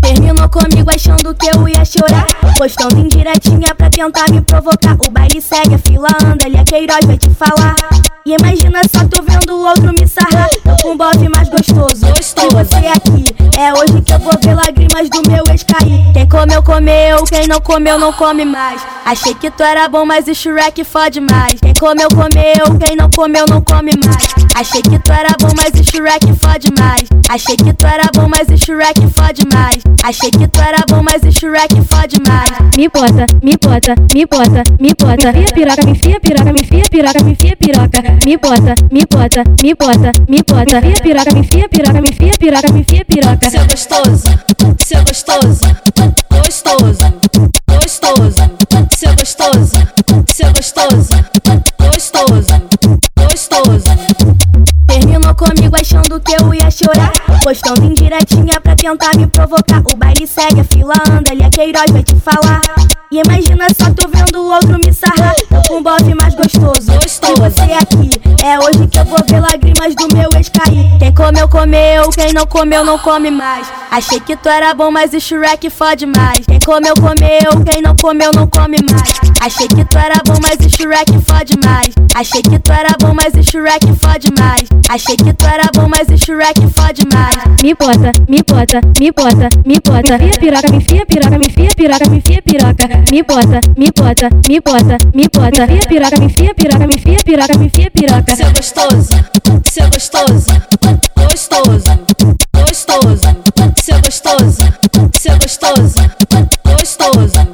Terminou comigo achando que eu ia chorar. Postando em direitinha pra tentar me provocar. O baile segue, a fila anda, ele é Queiroz, vai te falar. E imagina só tu vendo o outro me sarrar. Tô com um mais gostoso. gostoso. E você aqui, é hoje que eu vou ver lágrimas do meu ex cair comeu, comeu. Quem não comeu, não come mais. Achei que tu era bom, mas o Shrek fode mais. Quem comeu, comeu. Quem não comeu, não come mais. Achei que tu era bom, mas o Shrek fode mais. Achei que tu era bom, mas o Shrek fode mais. Achei que tu era bom, mas o Shrek fode mais. Me bota, me bota, me bota, me bota. Me enfia piroca, me enfia piroca, me enfia piroca, me enfia piroca. Me bota, me bota, me bota, me bota. Me enfia piroca, me enfia piroca, me enfia piroca, me enfia piroca. Seu gostoso, seu gostoso, gostoso, seu gostoso, gostoso, gostoso. Terminou comigo achando que eu ia chorar. Postando indiretinha pra tentar me provocar. O baile segue, a fila anda, ele é Queiroz, vai te falar. E imagina só tu vendo o outro me sarrar. Um bofe mais gostoso. Você aqui. É hoje que eu vou ver lágrimas do meu ex cair. Quem comeu, comeu. Quem não comeu, não come mais. Achei que tu era bom, mas o Shrek fode mais. Quem comeu, comeu. Quem não comeu, não come mais. Achei que tu era bom, mas o Shrek fode mais. Achei que tu era bom, mas o Shrek fode mais. Achei que tu era bom, mas o Shrek fode mais. Me bota, me bota, me bota, me bota. Me enfia piroca, me enfia piroca, me enfia piroca, me enfia piroca. Me bota, me bota, me bota, me bota. Me enfia piroca, me enfia piroca, me enfia piroca, me enfia piroca. Seu gostoso, seu gostoso, gostoso, gostoso, seu gostoso, seu gostoso, gostoso.